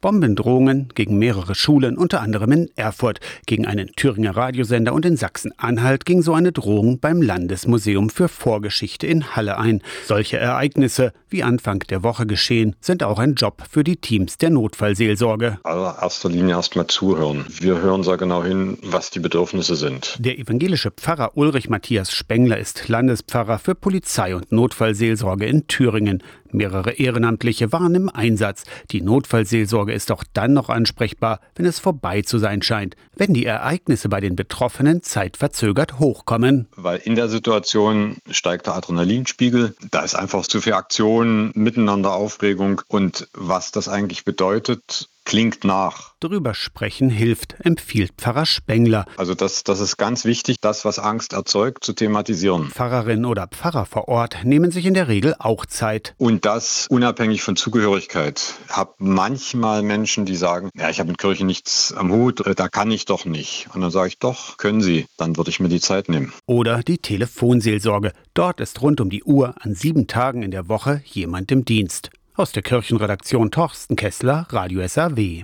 Bombendrohungen gegen mehrere Schulen, unter anderem in Erfurt, gegen einen Thüringer Radiosender und in Sachsen-Anhalt ging so eine Drohung beim Landesmuseum für Vorgeschichte in Halle ein. Solche Ereignisse, wie Anfang der Woche geschehen, sind auch ein Job für die Teams der Notfallseelsorge. Allererster Linie erstmal zuhören. Wir hören sehr genau hin, was die Bedürfnisse sind. Der evangelische Pfarrer Ulrich Matthias Spengler ist Landespfarrer für Polizei und Notfallseelsorge in Thüringen. Mehrere Ehrenamtliche waren im Einsatz. Die Notfallseelsorge ist auch dann noch ansprechbar, wenn es vorbei zu sein scheint, wenn die Ereignisse bei den Betroffenen zeitverzögert hochkommen. Weil in der Situation steigt der Adrenalinspiegel, da ist einfach zu viel Aktion, miteinander Aufregung und was das eigentlich bedeutet, klingt nach. Drüber sprechen hilft, empfiehlt Pfarrer Spengler. Also das, das ist ganz wichtig, das, was Angst erzeugt, zu thematisieren. Pfarrerin oder Pfarrer vor Ort nehmen sich in der Regel auch Zeit. Und das unabhängig von Zugehörigkeit. Ich habe manchmal Menschen, die sagen, ja, ich habe mit Kirche nichts am Hut, äh, da kann ich doch nicht. Und dann sage ich, doch, können Sie. Dann würde ich mir die Zeit nehmen. Oder die Telefonseelsorge. Dort ist rund um die Uhr an sieben Tagen in der Woche jemand im Dienst. Aus der Kirchenredaktion Torsten Kessler, Radio SAW.